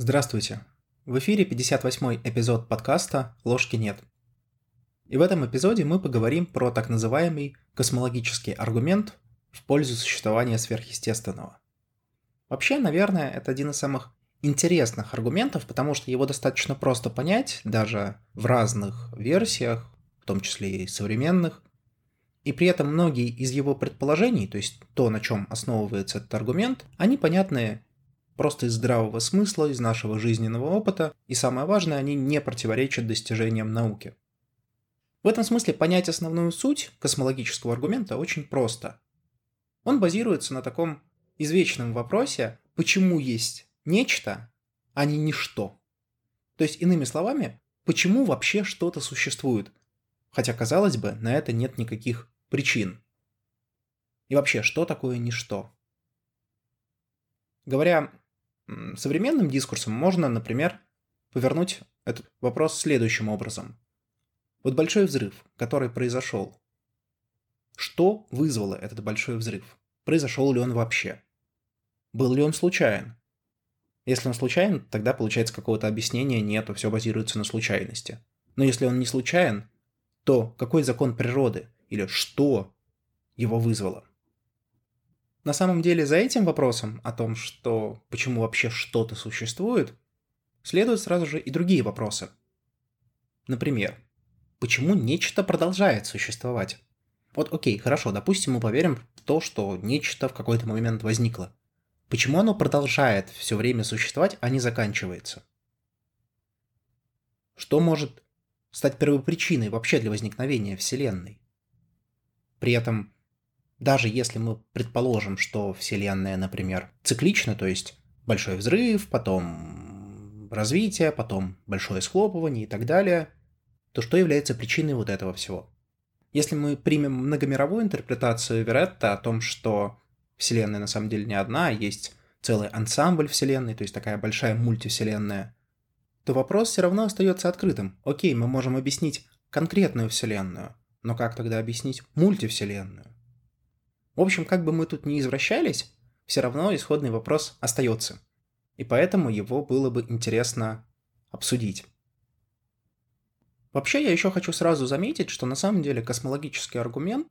Здравствуйте! В эфире 58-й эпизод подкаста «Ложки нет». И в этом эпизоде мы поговорим про так называемый космологический аргумент в пользу существования сверхъестественного. Вообще, наверное, это один из самых интересных аргументов, потому что его достаточно просто понять, даже в разных версиях, в том числе и современных. И при этом многие из его предположений, то есть то, на чем основывается этот аргумент, они понятны просто из здравого смысла, из нашего жизненного опыта, и самое важное, они не противоречат достижениям науки. В этом смысле понять основную суть космологического аргумента очень просто. Он базируется на таком извечном вопросе, почему есть нечто, а не ничто. То есть, иными словами, почему вообще что-то существует, хотя, казалось бы, на это нет никаких причин. И вообще, что такое ничто? Говоря современным дискурсом можно, например, повернуть этот вопрос следующим образом. Вот большой взрыв, который произошел. Что вызвало этот большой взрыв? Произошел ли он вообще? Был ли он случайен? Если он случайен, тогда получается какого-то объяснения нету, все базируется на случайности. Но если он не случайен, то какой закон природы или что его вызвало? На самом деле за этим вопросом о том, что почему вообще что-то существует, следуют сразу же и другие вопросы. Например, почему нечто продолжает существовать? Вот окей, хорошо, допустим, мы поверим в то, что нечто в какой-то момент возникло. Почему оно продолжает все время существовать, а не заканчивается? Что может стать первопричиной вообще для возникновения Вселенной? При этом даже если мы предположим, что Вселенная, например, циклична, то есть большой взрыв, потом развитие, потом большое схлопывание и так далее, то что является причиной вот этого всего? Если мы примем многомировую интерпретацию Веретта о том, что Вселенная на самом деле не одна, а есть целый ансамбль Вселенной, то есть такая большая мультивселенная, то вопрос все равно остается открытым. Окей, мы можем объяснить конкретную Вселенную, но как тогда объяснить мультивселенную? В общем, как бы мы тут ни извращались, все равно исходный вопрос остается. И поэтому его было бы интересно обсудить. Вообще, я еще хочу сразу заметить, что на самом деле космологический аргумент,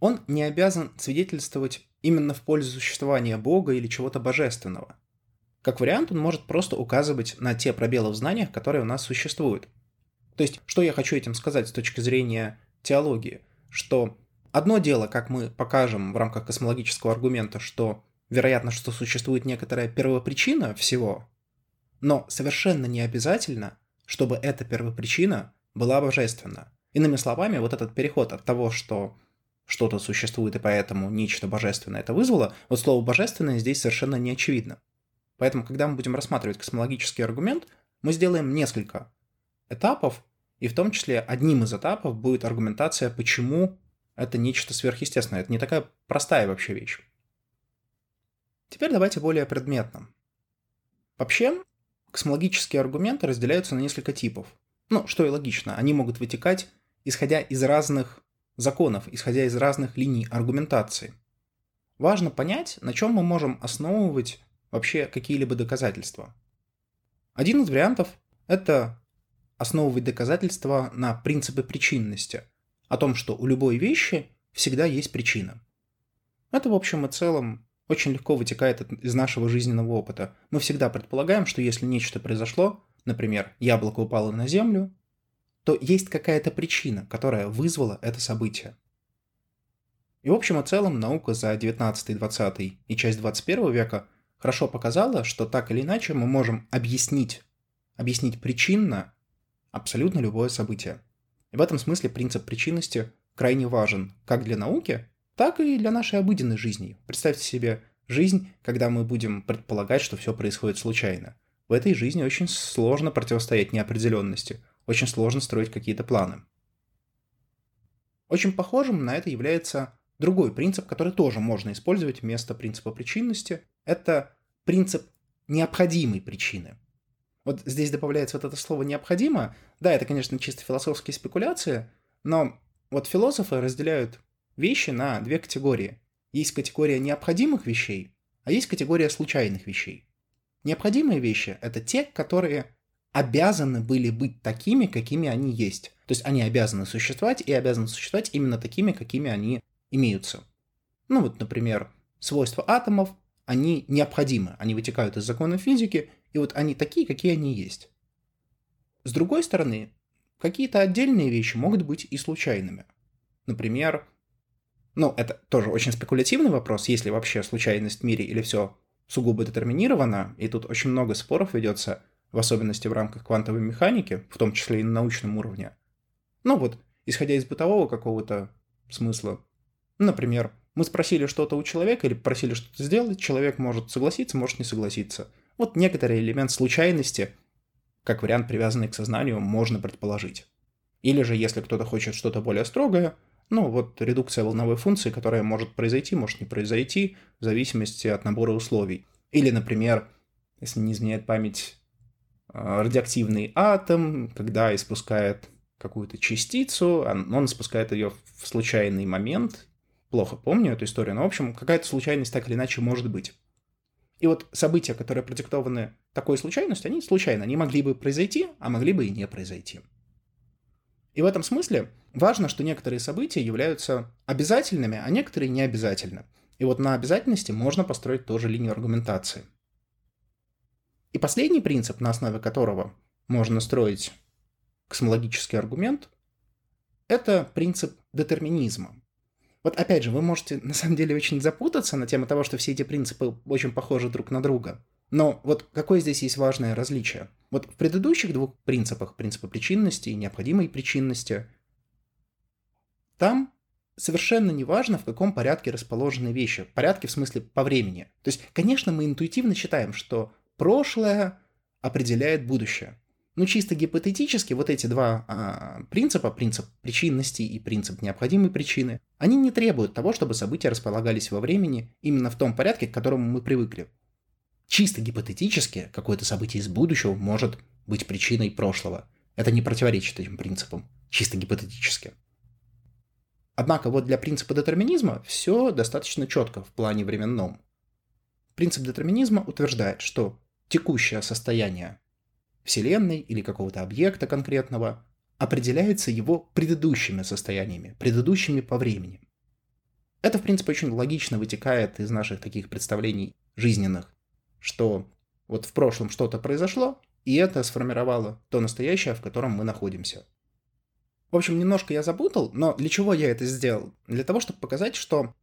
он не обязан свидетельствовать именно в пользу существования Бога или чего-то божественного. Как вариант, он может просто указывать на те пробелы в знаниях, которые у нас существуют. То есть, что я хочу этим сказать с точки зрения теологии? Что Одно дело, как мы покажем в рамках космологического аргумента, что вероятно, что существует некоторая первопричина всего, но совершенно не обязательно, чтобы эта первопричина была божественна. Иными словами, вот этот переход от того, что что-то существует и поэтому нечто божественное это вызвало, вот слово «божественное» здесь совершенно не очевидно. Поэтому, когда мы будем рассматривать космологический аргумент, мы сделаем несколько этапов, и в том числе одним из этапов будет аргументация, почему это нечто сверхъестественное. Это не такая простая вообще вещь. Теперь давайте более предметно. Вообще, космологические аргументы разделяются на несколько типов. Ну, что и логично, они могут вытекать, исходя из разных законов, исходя из разных линий аргументации. Важно понять, на чем мы можем основывать вообще какие-либо доказательства. Один из вариантов – это основывать доказательства на принципе причинности – о том, что у любой вещи всегда есть причина. Это, в общем и целом, очень легко вытекает из нашего жизненного опыта. Мы всегда предполагаем, что если нечто произошло, например, яблоко упало на землю, то есть какая-то причина, которая вызвала это событие. И в общем и целом наука за 19, 20 и часть 21 века хорошо показала, что так или иначе мы можем объяснить, объяснить причинно абсолютно любое событие. И в этом смысле принцип причинности крайне важен как для науки, так и для нашей обыденной жизни. Представьте себе жизнь, когда мы будем предполагать, что все происходит случайно. В этой жизни очень сложно противостоять неопределенности, очень сложно строить какие-то планы. Очень похожим на это является другой принцип, который тоже можно использовать вместо принципа причинности. Это принцип необходимой причины. Вот здесь добавляется вот это слово «необходимо». Да, это, конечно, чисто философские спекуляции, но вот философы разделяют вещи на две категории. Есть категория необходимых вещей, а есть категория случайных вещей. Необходимые вещи — это те, которые обязаны были быть такими, какими они есть. То есть они обязаны существовать и обязаны существовать именно такими, какими они имеются. Ну вот, например, свойства атомов, они необходимы, они вытекают из закона физики, и вот они такие, какие они есть. С другой стороны, какие-то отдельные вещи могут быть и случайными. Например, ну, это тоже очень спекулятивный вопрос, есть ли вообще случайность в мире или все сугубо детерминировано, и тут очень много споров ведется, в особенности в рамках квантовой механики, в том числе и на научном уровне. Ну вот, исходя из бытового какого-то смысла, например, мы спросили что-то у человека или попросили что-то сделать, человек может согласиться, может не согласиться. Вот некоторый элемент случайности, как вариант, привязанный к сознанию, можно предположить. Или же, если кто-то хочет что-то более строгое, ну, вот редукция волновой функции, которая может произойти, может не произойти, в зависимости от набора условий. Или, например, если не изменяет память, а, радиоактивный атом, когда испускает какую-то частицу, он испускает ее в случайный момент, плохо помню эту историю, но, в общем, какая-то случайность так или иначе может быть. И вот события, которые продиктованы такой случайностью, они случайно, они могли бы произойти, а могли бы и не произойти. И в этом смысле важно, что некоторые события являются обязательными, а некоторые не обязательны. И вот на обязательности можно построить тоже линию аргументации. И последний принцип, на основе которого можно строить космологический аргумент, это принцип детерминизма. Вот опять же, вы можете на самом деле очень запутаться на тему того, что все эти принципы очень похожи друг на друга. Но вот какое здесь есть важное различие? Вот в предыдущих двух принципах, принципа причинности и необходимой причинности, там совершенно не важно, в каком порядке расположены вещи. Порядке в смысле по времени. То есть, конечно, мы интуитивно считаем, что прошлое определяет будущее. Ну, чисто гипотетически вот эти два а, принципа, принцип причинности и принцип необходимой причины, они не требуют того, чтобы события располагались во времени именно в том порядке, к которому мы привыкли. Чисто гипотетически какое-то событие из будущего может быть причиной прошлого. Это не противоречит этим принципам, чисто гипотетически. Однако вот для принципа детерминизма все достаточно четко в плане временном. Принцип детерминизма утверждает, что текущее состояние Вселенной или какого-то объекта конкретного, определяется его предыдущими состояниями, предыдущими по времени. Это, в принципе, очень логично вытекает из наших таких представлений жизненных, что вот в прошлом что-то произошло, и это сформировало то настоящее, в котором мы находимся. В общем, немножко я запутал, но для чего я это сделал? Для того, чтобы показать, что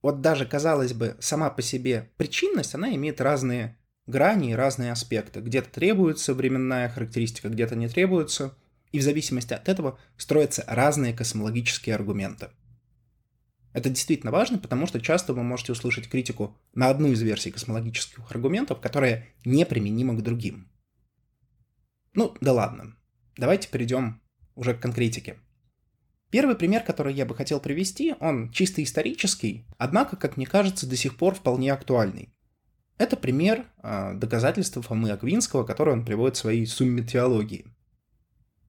вот даже, казалось бы, сама по себе причинность, она имеет разные грани и разные аспекты. Где-то требуется временная характеристика, где-то не требуется. И в зависимости от этого строятся разные космологические аргументы. Это действительно важно, потому что часто вы можете услышать критику на одну из версий космологических аргументов, которая неприменима к другим. Ну, да ладно. Давайте перейдем уже к конкретике. Первый пример, который я бы хотел привести, он чисто исторический, однако, как мне кажется, до сих пор вполне актуальный. Это пример э, доказательства Фомы Аквинского, который он приводит в своей сумме теологии.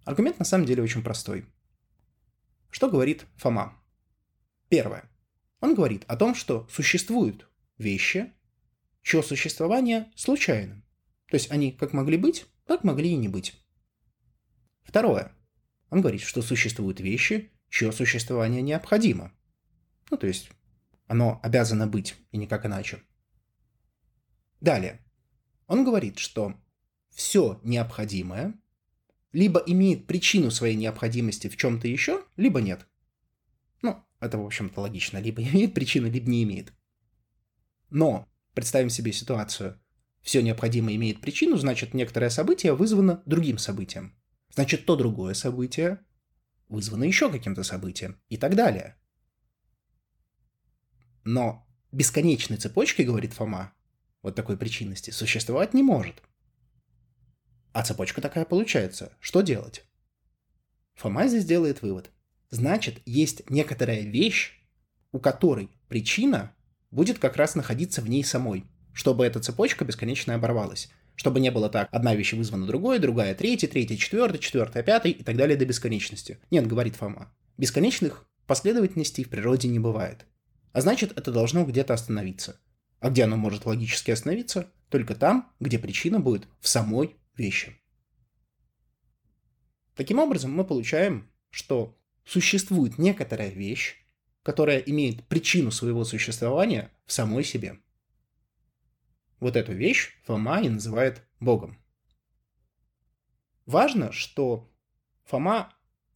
Аргумент на самом деле очень простой. Что говорит Фома? Первое. Он говорит о том, что существуют вещи, чье существование случайно. То есть они как могли быть, так могли и не быть. Второе. Он говорит, что существуют вещи, чье существование необходимо. Ну, то есть оно обязано быть, и никак иначе. Далее. Он говорит, что все необходимое либо имеет причину своей необходимости в чем-то еще, либо нет. Ну, это, в общем-то, логично. Либо имеет причину, либо не имеет. Но представим себе ситуацию. Все необходимое имеет причину, значит, некоторое событие вызвано другим событием. Значит, то другое событие вызвано еще каким-то событием и так далее. Но бесконечной цепочкой, говорит Фома, вот такой причинности существовать не может. А цепочка такая получается. Что делать? Фома здесь делает вывод. Значит, есть некоторая вещь, у которой причина будет как раз находиться в ней самой, чтобы эта цепочка бесконечно оборвалась. Чтобы не было так, одна вещь вызвана другой, другая третья, третья четвертая, четвертая пятая и так далее до бесконечности. Нет, говорит Фома. Бесконечных последовательностей в природе не бывает. А значит, это должно где-то остановиться. А где оно может логически остановиться? только там, где причина будет в самой вещи. Таким образом, мы получаем, что существует некоторая вещь, которая имеет причину своего существования в самой себе. Вот эту вещь Фома и называет Богом. Важно, что Фома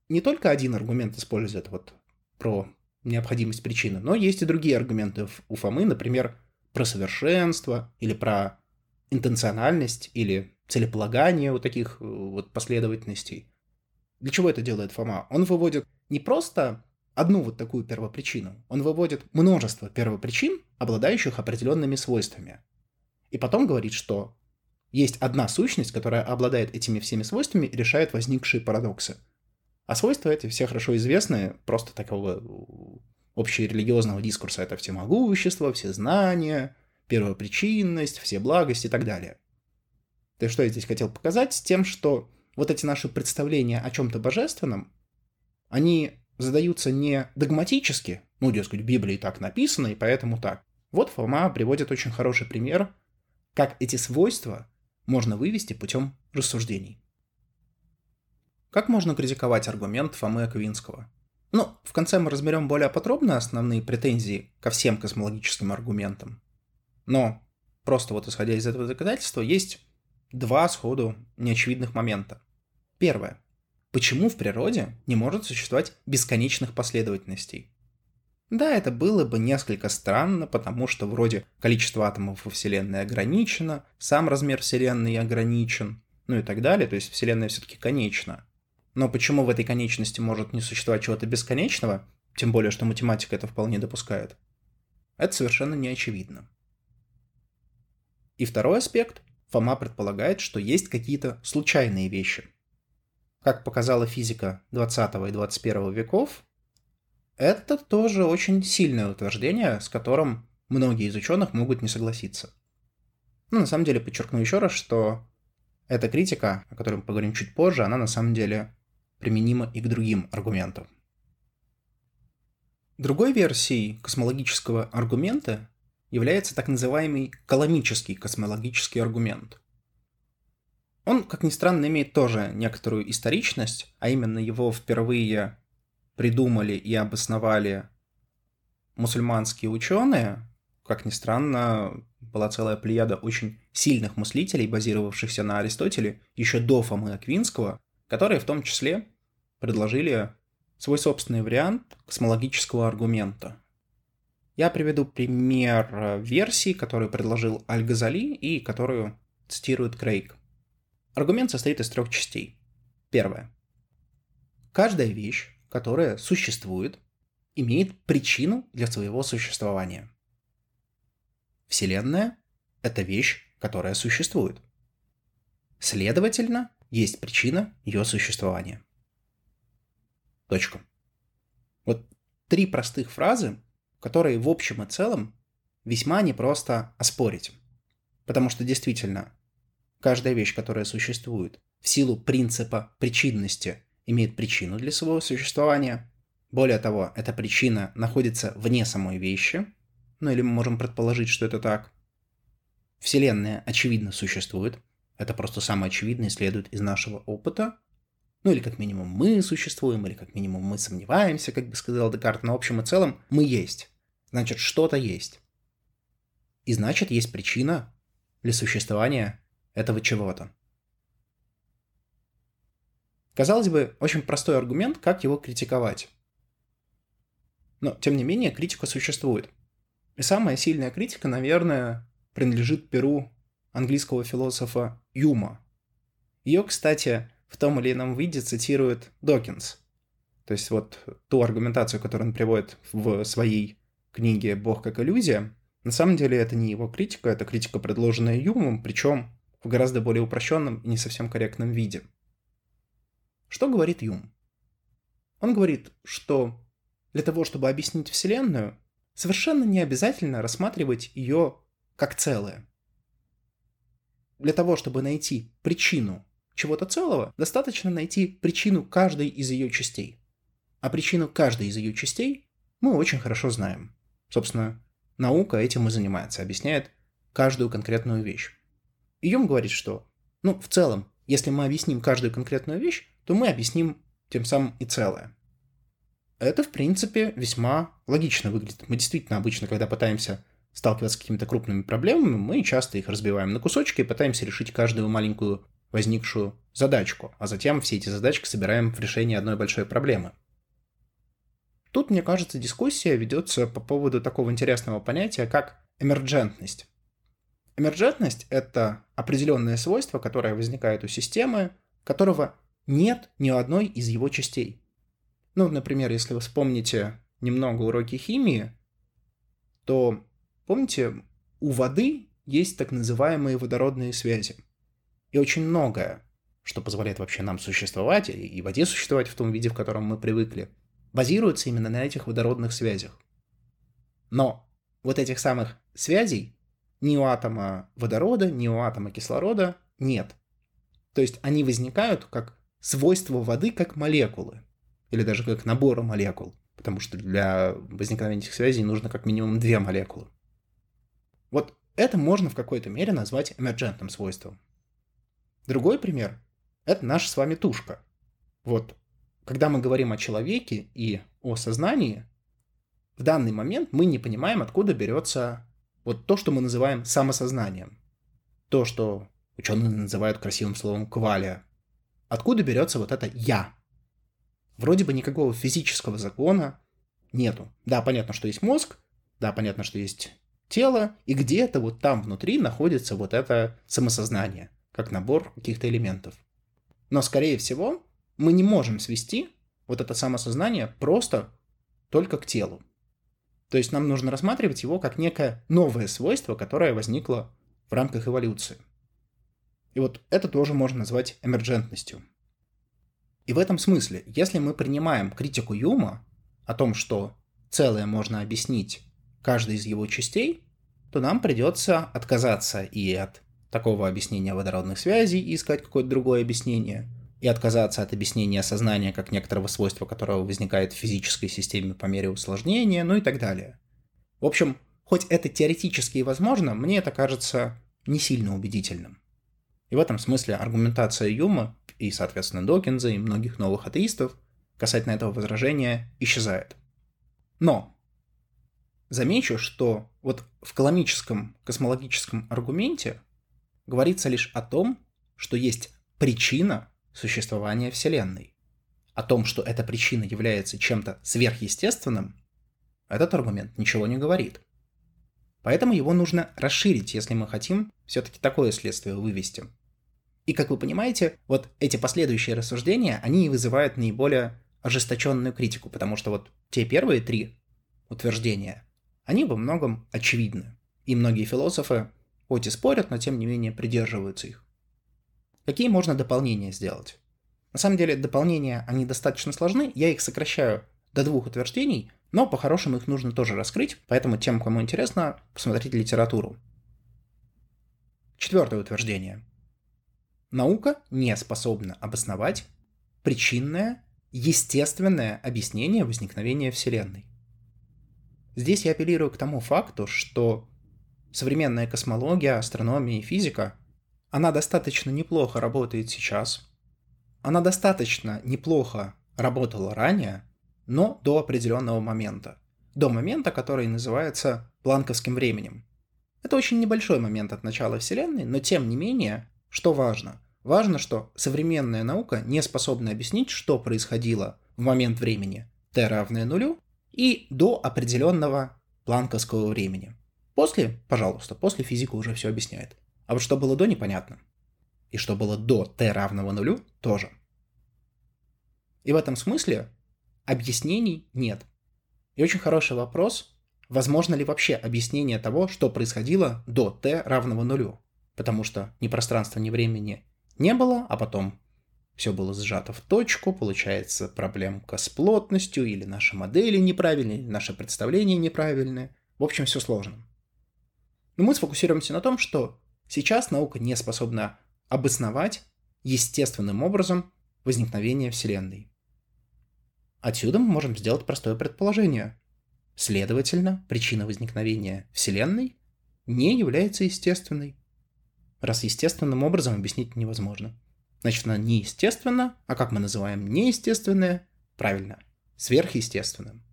не только один аргумент использует вот про необходимость причины, но есть и другие аргументы у Фомы, например, про совершенство или про интенциональность или целеполагание вот таких э, вот последовательностей. Для чего это делает Фома? Он выводит не просто одну вот такую первопричину, он выводит множество первопричин, обладающих определенными свойствами. И потом говорит, что есть одна сущность, которая обладает этими всеми свойствами и решает возникшие парадоксы. А свойства эти все хорошо известны, просто такого общерелигиозного дискурса. Это всемогущество, все знания, первопричинность, все благости и так далее. То что я здесь хотел показать? С тем, что вот эти наши представления о чем-то божественном, они задаются не догматически, ну, дескать, в Библии так написано, и поэтому так. Вот Фома приводит очень хороший пример, как эти свойства можно вывести путем рассуждений. Как можно критиковать аргумент Фомы Аквинского? Ну, в конце мы разберем более подробно основные претензии ко всем космологическим аргументам. Но просто вот исходя из этого доказательства есть два сходу неочевидных момента. Первое. Почему в природе не может существовать бесконечных последовательностей? Да, это было бы несколько странно, потому что вроде количество атомов во Вселенной ограничено, сам размер Вселенной ограничен, ну и так далее, то есть Вселенная все-таки конечна. Но почему в этой конечности может не существовать чего-то бесконечного, тем более, что математика это вполне допускает, это совершенно не очевидно. И второй аспект, Фома предполагает, что есть какие-то случайные вещи. Как показала физика 20 и 21 веков, это тоже очень сильное утверждение, с которым многие из ученых могут не согласиться. Но ну, на самом деле подчеркну еще раз, что эта критика, о которой мы поговорим чуть позже, она на самом деле применима и к другим аргументам. Другой версией космологического аргумента является так называемый коломический космологический аргумент. Он, как ни странно, имеет тоже некоторую историчность, а именно его впервые придумали и обосновали мусульманские ученые, как ни странно, была целая плеяда очень сильных мыслителей, базировавшихся на Аристотеле, еще до Фомы Аквинского, которые в том числе предложили свой собственный вариант космологического аргумента. Я приведу пример версии, которую предложил Аль-Газали и которую цитирует Крейг. Аргумент состоит из трех частей. Первое. Каждая вещь которое существует, имеет причину для своего существования. Вселенная – это вещь, которая существует. Следовательно, есть причина ее существования. Точка. Вот три простых фразы, которые в общем и целом весьма непросто оспорить. Потому что действительно, каждая вещь, которая существует в силу принципа причинности имеет причину для своего существования. Более того, эта причина находится вне самой вещи, ну или мы можем предположить, что это так. Вселенная, очевидно, существует. Это просто самое очевидное следует из нашего опыта. Ну или как минимум мы существуем, или как минимум мы сомневаемся, как бы сказал Декарт. Но в общем и целом мы есть. Значит, что-то есть. И значит, есть причина для существования этого чего-то. Казалось бы, очень простой аргумент, как его критиковать. Но, тем не менее, критика существует. И самая сильная критика, наверное, принадлежит перу английского философа Юма. Ее, кстати, в том или ином виде цитирует Докинс. То есть вот ту аргументацию, которую он приводит в своей книге «Бог как иллюзия», на самом деле это не его критика, это критика, предложенная Юмом, причем в гораздо более упрощенном и не совсем корректном виде – что говорит Юм? Он говорит, что для того, чтобы объяснить Вселенную, совершенно не обязательно рассматривать ее как целое. Для того, чтобы найти причину чего-то целого, достаточно найти причину каждой из ее частей. А причину каждой из ее частей мы очень хорошо знаем. Собственно, наука этим и занимается, объясняет каждую конкретную вещь. Юм говорит, что, ну, в целом, если мы объясним каждую конкретную вещь, то мы объясним тем самым и целое. Это, в принципе, весьма логично выглядит. Мы действительно обычно, когда пытаемся сталкиваться с какими-то крупными проблемами, мы часто их разбиваем на кусочки и пытаемся решить каждую маленькую возникшую задачку, а затем все эти задачки собираем в решении одной большой проблемы. Тут, мне кажется, дискуссия ведется по поводу такого интересного понятия, как эмерджентность. Эмерджентность — это определенное свойство, которое возникает у системы, которого нет ни одной из его частей. Ну, например, если вы вспомните немного уроки химии, то помните, у воды есть так называемые водородные связи. И очень многое, что позволяет вообще нам существовать, и воде существовать в том виде, в котором мы привыкли, базируется именно на этих водородных связях. Но вот этих самых связей ни у атома водорода, ни у атома кислорода нет. То есть они возникают как свойства воды, как молекулы или даже как набора молекул, потому что для возникновения этих связей нужно как минимум две молекулы. Вот это можно в какой-то мере назвать эмерджентным свойством. Другой пример – это наша с вами тушка. Вот, когда мы говорим о человеке и о сознании, в данный момент мы не понимаем, откуда берется вот то, что мы называем самосознанием. То, что ученые называют красивым словом квалия. Откуда берется вот это «я», вроде бы никакого физического закона нету. Да, понятно, что есть мозг, да, понятно, что есть тело, и где-то вот там внутри находится вот это самосознание, как набор каких-то элементов. Но, скорее всего, мы не можем свести вот это самосознание просто только к телу. То есть нам нужно рассматривать его как некое новое свойство, которое возникло в рамках эволюции. И вот это тоже можно назвать эмерджентностью. И в этом смысле, если мы принимаем критику Юма о том, что целое можно объяснить каждой из его частей, то нам придется отказаться и от такого объяснения водородных связей и искать какое-то другое объяснение, и отказаться от объяснения сознания как некоторого свойства, которого возникает в физической системе по мере усложнения, ну и так далее. В общем, хоть это теоретически и возможно, мне это кажется не сильно убедительным. И в этом смысле аргументация Юма и, соответственно, Докинза и многих новых атеистов касательно этого возражения исчезает. Но замечу, что вот в коломическом космологическом аргументе говорится лишь о том, что есть причина существования Вселенной. О том, что эта причина является чем-то сверхъестественным, этот аргумент ничего не говорит. Поэтому его нужно расширить, если мы хотим все-таки такое следствие вывести. И как вы понимаете, вот эти последующие рассуждения, они вызывают наиболее ожесточенную критику, потому что вот те первые три утверждения, они во многом очевидны. И многие философы хоть и спорят, но тем не менее придерживаются их. Какие можно дополнения сделать? На самом деле дополнения, они достаточно сложны, я их сокращаю до двух утверждений, но по-хорошему их нужно тоже раскрыть, поэтому тем, кому интересно, посмотрите литературу. Четвертое утверждение. Наука не способна обосновать причинное, естественное объяснение возникновения Вселенной. Здесь я апеллирую к тому факту, что современная космология, астрономия и физика, она достаточно неплохо работает сейчас, она достаточно неплохо работала ранее, но до определенного момента. До момента, который называется планковским временем. Это очень небольшой момент от начала Вселенной, но тем не менее что важно? Важно, что современная наука не способна объяснить, что происходило в момент времени t равное нулю и до определенного планковского времени. После, пожалуйста, после физика уже все объясняет. А вот что было до, непонятно. И что было до t равного нулю, тоже. И в этом смысле объяснений нет. И очень хороший вопрос, возможно ли вообще объяснение того, что происходило до t равного нулю потому что ни пространства, ни времени не было, а потом все было сжато в точку, получается проблемка с плотностью, или наши модели неправильные, или наше представление неправильное. В общем, все сложно. Но мы сфокусируемся на том, что сейчас наука не способна обосновать естественным образом возникновение Вселенной. Отсюда мы можем сделать простое предположение. Следовательно, причина возникновения Вселенной не является естественной. раз естественным образом объяснить невозможно. Значит, она неестественна, а как мы называем неестественное? Правильно, сверхъестественным.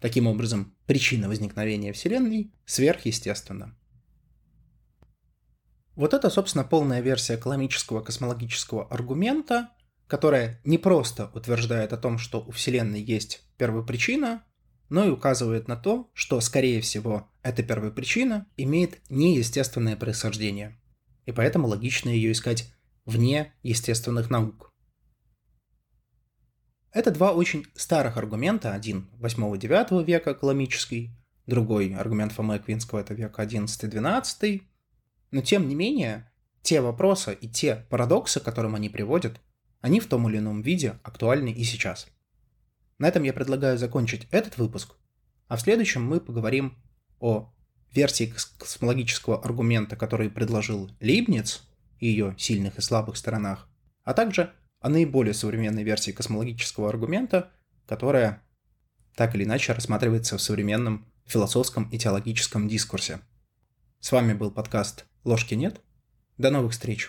Таким образом, причина возникновения Вселенной сверхъестественна. Вот это, собственно, полная версия каламического космологического аргумента, которая не просто утверждает о том, что у Вселенной есть первопричина, но и указывает на то, что, скорее всего, эта первопричина имеет неестественное происхождение, и поэтому логично ее искать вне естественных наук. Это два очень старых аргумента, один 8-9 века каламический, другой аргумент Фомы Аквинского это век 11-12, но тем не менее, те вопросы и те парадоксы, к которым они приводят, они в том или ином виде актуальны и сейчас. На этом я предлагаю закончить этот выпуск, а в следующем мы поговорим о версии космологического аргумента, который предложил Лейбниц, и ее сильных и слабых сторонах, а также о наиболее современной версии космологического аргумента, которая так или иначе рассматривается в современном философском и теологическом дискурсе. С вами был подкаст «Ложки нет». До новых встреч!